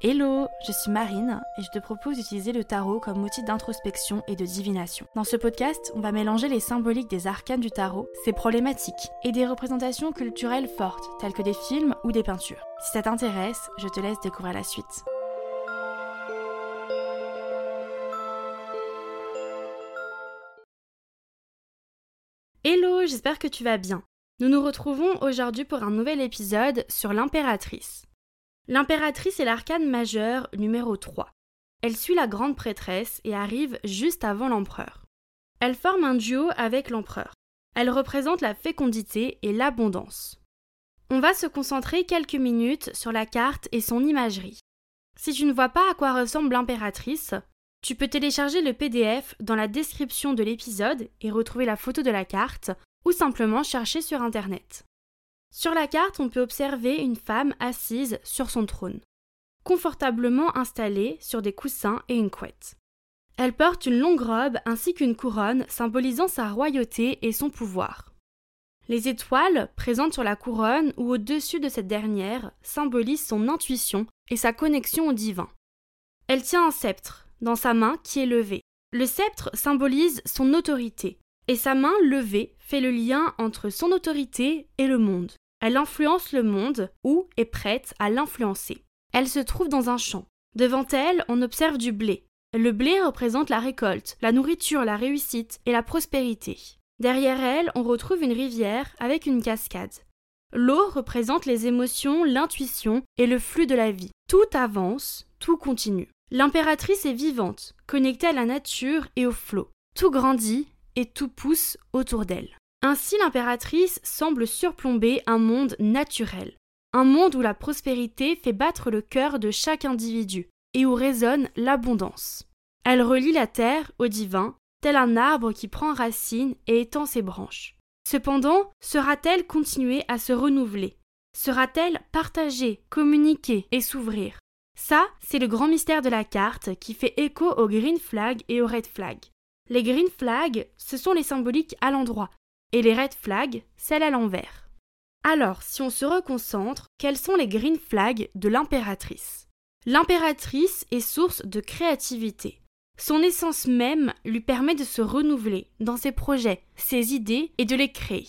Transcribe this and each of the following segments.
Hello, je suis Marine et je te propose d'utiliser le tarot comme outil d'introspection et de divination. Dans ce podcast, on va mélanger les symboliques des arcanes du tarot, ses problématiques et des représentations culturelles fortes telles que des films ou des peintures. Si ça t'intéresse, je te laisse découvrir la suite. Hello, j'espère que tu vas bien. Nous nous retrouvons aujourd'hui pour un nouvel épisode sur l'impératrice. L'impératrice est l'arcane majeure numéro 3. Elle suit la grande prêtresse et arrive juste avant l'empereur. Elle forme un duo avec l'empereur. Elle représente la fécondité et l'abondance. On va se concentrer quelques minutes sur la carte et son imagerie. Si tu ne vois pas à quoi ressemble l'impératrice, tu peux télécharger le PDF dans la description de l'épisode et retrouver la photo de la carte ou simplement chercher sur Internet. Sur la carte, on peut observer une femme assise sur son trône, confortablement installée sur des coussins et une couette. Elle porte une longue robe ainsi qu'une couronne symbolisant sa royauté et son pouvoir. Les étoiles présentes sur la couronne ou au-dessus de cette dernière symbolisent son intuition et sa connexion au divin. Elle tient un sceptre dans sa main qui est levée. Le sceptre symbolise son autorité, et sa main levée fait le lien entre son autorité et le monde. Elle influence le monde ou est prête à l'influencer. Elle se trouve dans un champ. Devant elle, on observe du blé. Le blé représente la récolte, la nourriture, la réussite et la prospérité. Derrière elle, on retrouve une rivière avec une cascade. L'eau représente les émotions, l'intuition et le flux de la vie. Tout avance, tout continue. L'impératrice est vivante, connectée à la nature et au flot. Tout grandit et tout pousse autour d'elle. Ainsi l'impératrice semble surplomber un monde naturel, un monde où la prospérité fait battre le cœur de chaque individu et où résonne l'abondance. Elle relie la terre au divin, tel un arbre qui prend racine et étend ses branches. Cependant, sera-t-elle continuer à se renouveler? Sera-t-elle partager, communiquer et s'ouvrir? Ça, c'est le grand mystère de la carte qui fait écho au green flag et au red flag. Les green flags, ce sont les symboliques à l'endroit, et les red flags, celles à l'envers. Alors, si on se reconcentre, quels sont les green flags de l'impératrice? L'impératrice est source de créativité. Son essence même lui permet de se renouveler dans ses projets, ses idées et de les créer.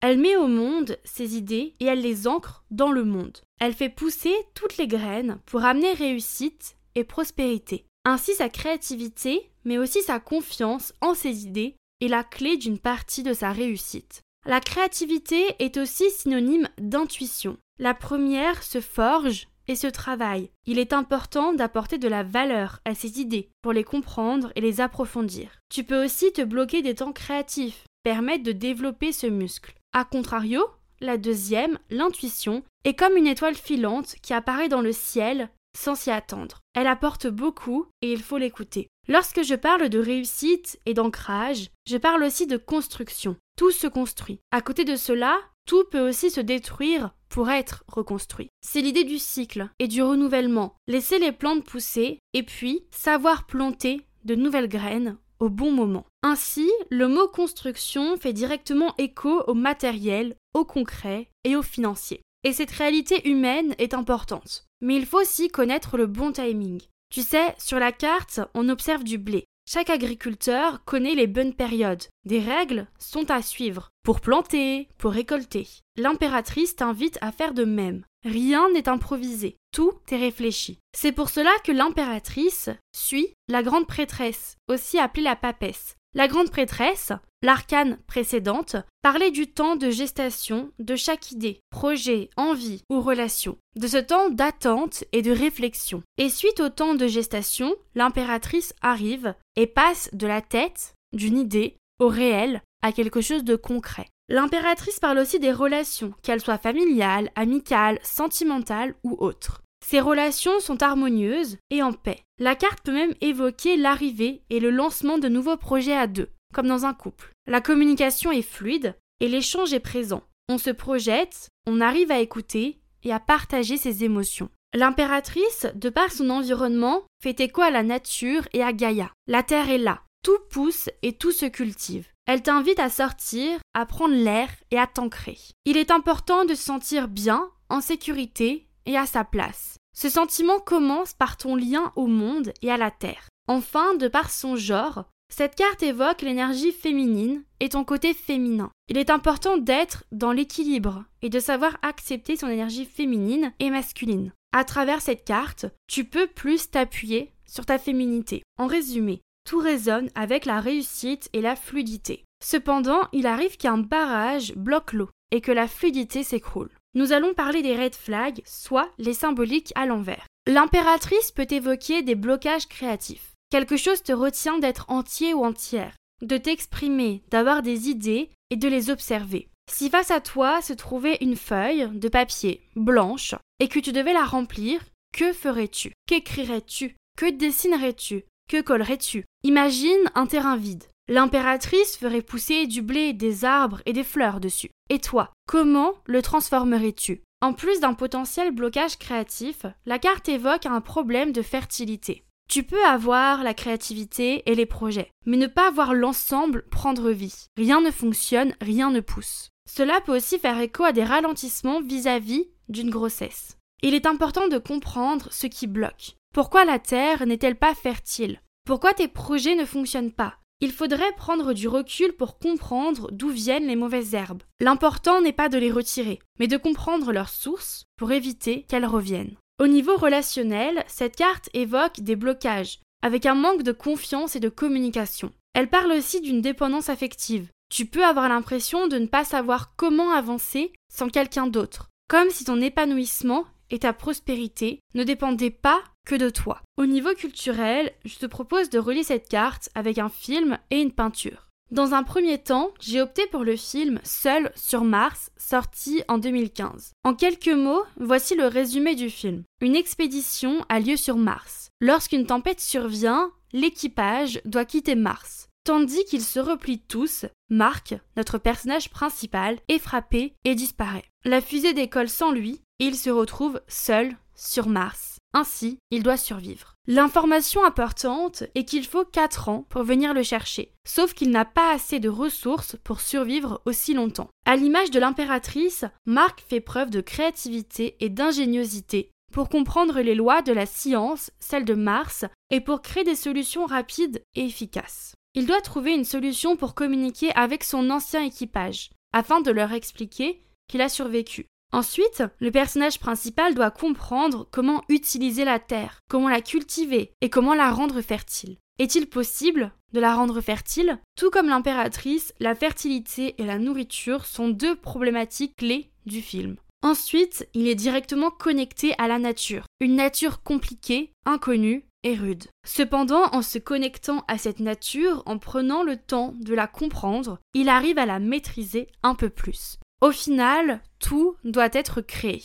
Elle met au monde ses idées et elle les ancre dans le monde. Elle fait pousser toutes les graines pour amener réussite et prospérité. Ainsi sa créativité, mais aussi sa confiance en ses idées, est la clé d'une partie de sa réussite. La créativité est aussi synonyme d'intuition. La première se forge et se travaille. Il est important d'apporter de la valeur à ses idées pour les comprendre et les approfondir. Tu peux aussi te bloquer des temps créatifs, permettre de développer ce muscle. A contrario, la deuxième, l'intuition, est comme une étoile filante qui apparaît dans le ciel sans s'y attendre. Elle apporte beaucoup et il faut l'écouter. Lorsque je parle de réussite et d'ancrage, je parle aussi de construction. Tout se construit. À côté de cela, tout peut aussi se détruire pour être reconstruit. C'est l'idée du cycle et du renouvellement. Laisser les plantes pousser et puis savoir planter de nouvelles graines au bon moment. Ainsi, le mot construction fait directement écho au matériel, au concret et au financier. Et cette réalité humaine est importante. Mais il faut aussi connaître le bon timing. Tu sais, sur la carte, on observe du blé. Chaque agriculteur connaît les bonnes périodes. Des règles sont à suivre pour planter, pour récolter. L'impératrice t'invite à faire de même. Rien n'est improvisé, tout est réfléchi. C'est pour cela que l'impératrice suit la grande prêtresse, aussi appelée la papesse. La grande prêtresse, l'arcane précédente, parlait du temps de gestation de chaque idée, projet, envie ou relation, de ce temps d'attente et de réflexion. Et suite au temps de gestation, l'impératrice arrive et passe de la tête, d'une idée, au réel, à quelque chose de concret. L'impératrice parle aussi des relations, qu'elles soient familiales, amicales, sentimentales ou autres. Ces relations sont harmonieuses et en paix. La carte peut même évoquer l'arrivée et le lancement de nouveaux projets à deux, comme dans un couple. La communication est fluide et l'échange est présent. On se projette, on arrive à écouter et à partager ses émotions. L'impératrice, de par son environnement, fait écho à la nature et à Gaïa. La terre est là, tout pousse et tout se cultive. Elle t'invite à sortir, à prendre l'air et à t'ancrer. Il est important de se sentir bien, en sécurité et à sa place. Ce sentiment commence par ton lien au monde et à la terre. Enfin, de par son genre, cette carte évoque l'énergie féminine et ton côté féminin. Il est important d'être dans l'équilibre et de savoir accepter son énergie féminine et masculine. À travers cette carte, tu peux plus t'appuyer sur ta féminité. En résumé, tout résonne avec la réussite et la fluidité. Cependant, il arrive qu'un barrage bloque l'eau et que la fluidité s'écroule. Nous allons parler des red flags, soit les symboliques à l'envers. L'impératrice peut évoquer des blocages créatifs. Quelque chose te retient d'être entier ou entière, de t'exprimer, d'avoir des idées et de les observer. Si face à toi se trouvait une feuille de papier blanche et que tu devais la remplir, que ferais-tu? Qu'écrirais-tu? Que dessinerais-tu? Que collerais-tu? Imagine un terrain vide. L'impératrice ferait pousser du blé, des arbres et des fleurs dessus. Et toi, comment le transformerais-tu? En plus d'un potentiel blocage créatif, la carte évoque un problème de fertilité. Tu peux avoir la créativité et les projets, mais ne pas voir l'ensemble prendre vie. Rien ne fonctionne, rien ne pousse. Cela peut aussi faire écho à des ralentissements vis-à-vis d'une grossesse. Il est important de comprendre ce qui bloque. Pourquoi la Terre n'est-elle pas fertile? Pourquoi tes projets ne fonctionnent pas? Il faudrait prendre du recul pour comprendre d'où viennent les mauvaises herbes. L'important n'est pas de les retirer, mais de comprendre leur source pour éviter qu'elles reviennent. Au niveau relationnel, cette carte évoque des blocages, avec un manque de confiance et de communication. Elle parle aussi d'une dépendance affective. Tu peux avoir l'impression de ne pas savoir comment avancer sans quelqu'un d'autre, comme si ton épanouissement et ta prospérité ne dépendaient pas que de toi. Au niveau culturel, je te propose de relier cette carte avec un film et une peinture. Dans un premier temps, j'ai opté pour le film Seul sur Mars, sorti en 2015. En quelques mots, voici le résumé du film. Une expédition a lieu sur Mars. Lorsqu'une tempête survient, l'équipage doit quitter Mars. Tandis qu'ils se replient tous, Marc, notre personnage principal, est frappé et disparaît. La fusée décolle sans lui et il se retrouve seul sur Mars. Ainsi, il doit survivre. L'information importante est qu'il faut 4 ans pour venir le chercher, sauf qu'il n'a pas assez de ressources pour survivre aussi longtemps. À l'image de l'impératrice, Marc fait preuve de créativité et d'ingéniosité pour comprendre les lois de la science, celles de Mars, et pour créer des solutions rapides et efficaces. Il doit trouver une solution pour communiquer avec son ancien équipage, afin de leur expliquer qu'il a survécu. Ensuite, le personnage principal doit comprendre comment utiliser la terre, comment la cultiver et comment la rendre fertile. Est-il possible de la rendre fertile? Tout comme l'impératrice, la fertilité et la nourriture sont deux problématiques clés du film. Ensuite, il est directement connecté à la nature, une nature compliquée, inconnue et rude. Cependant, en se connectant à cette nature, en prenant le temps de la comprendre, il arrive à la maîtriser un peu plus. Au final, tout doit être créé.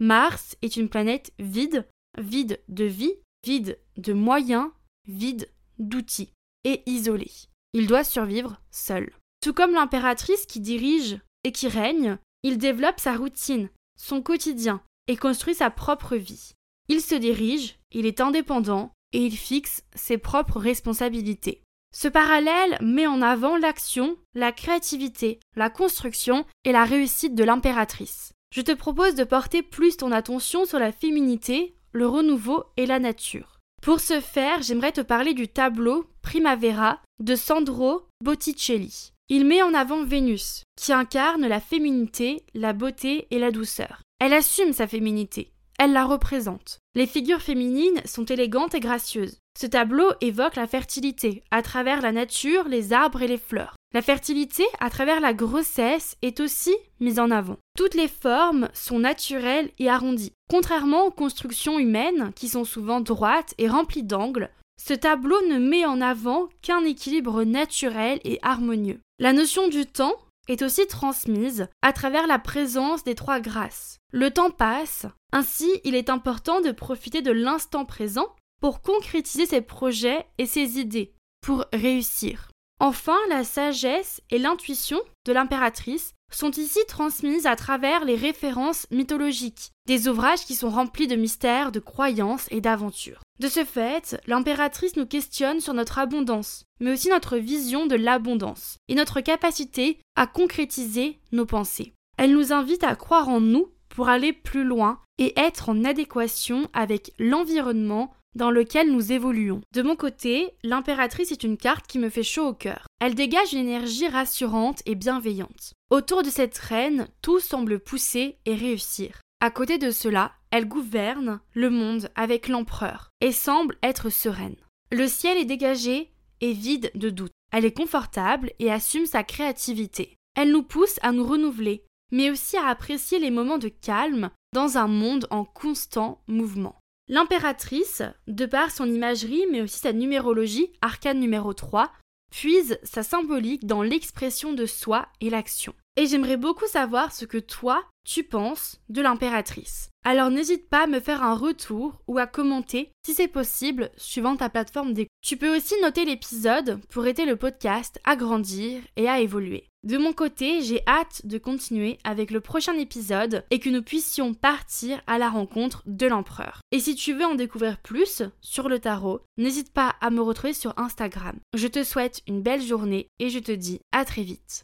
Mars est une planète vide, vide de vie, vide de moyens, vide d'outils, et isolé. Il doit survivre seul. Tout comme l'impératrice qui dirige et qui règne, il développe sa routine, son quotidien, et construit sa propre vie. Il se dirige, il est indépendant, et il fixe ses propres responsabilités. Ce parallèle met en avant l'action, la créativité, la construction et la réussite de l'impératrice. Je te propose de porter plus ton attention sur la féminité, le renouveau et la nature. Pour ce faire, j'aimerais te parler du tableau Primavera de Sandro Botticelli. Il met en avant Vénus, qui incarne la féminité, la beauté et la douceur. Elle assume sa féminité. Elle la représente. Les figures féminines sont élégantes et gracieuses. Ce tableau évoque la fertilité à travers la nature, les arbres et les fleurs. La fertilité à travers la grossesse est aussi mise en avant. Toutes les formes sont naturelles et arrondies. Contrairement aux constructions humaines qui sont souvent droites et remplies d'angles, ce tableau ne met en avant qu'un équilibre naturel et harmonieux. La notion du temps est aussi transmise à travers la présence des trois grâces. Le temps passe, ainsi il est important de profiter de l'instant présent pour concrétiser ses projets et ses idées, pour réussir. Enfin, la sagesse et l'intuition de l'impératrice sont ici transmises à travers les références mythologiques, des ouvrages qui sont remplis de mystères, de croyances et d'aventures. De ce fait, l'impératrice nous questionne sur notre abondance, mais aussi notre vision de l'abondance et notre capacité à concrétiser nos pensées. Elle nous invite à croire en nous pour aller plus loin et être en adéquation avec l'environnement dans lequel nous évoluons. De mon côté, l'impératrice est une carte qui me fait chaud au cœur. Elle dégage une énergie rassurante et bienveillante. Autour de cette reine, tout semble pousser et réussir. À côté de cela, elle gouverne le monde avec l'empereur et semble être sereine. Le ciel est dégagé et vide de doute. Elle est confortable et assume sa créativité. Elle nous pousse à nous renouveler, mais aussi à apprécier les moments de calme dans un monde en constant mouvement. L'impératrice, de par son imagerie mais aussi sa numérologie, arcane numéro 3, puise sa symbolique dans l'expression de soi et l'action. Et j'aimerais beaucoup savoir ce que toi, tu penses de l'impératrice. Alors n'hésite pas à me faire un retour ou à commenter si c'est possible suivant ta plateforme d'écoute. Tu peux aussi noter l'épisode pour aider le podcast à grandir et à évoluer. De mon côté, j'ai hâte de continuer avec le prochain épisode et que nous puissions partir à la rencontre de l'empereur. Et si tu veux en découvrir plus sur le tarot, n'hésite pas à me retrouver sur Instagram. Je te souhaite une belle journée et je te dis à très vite.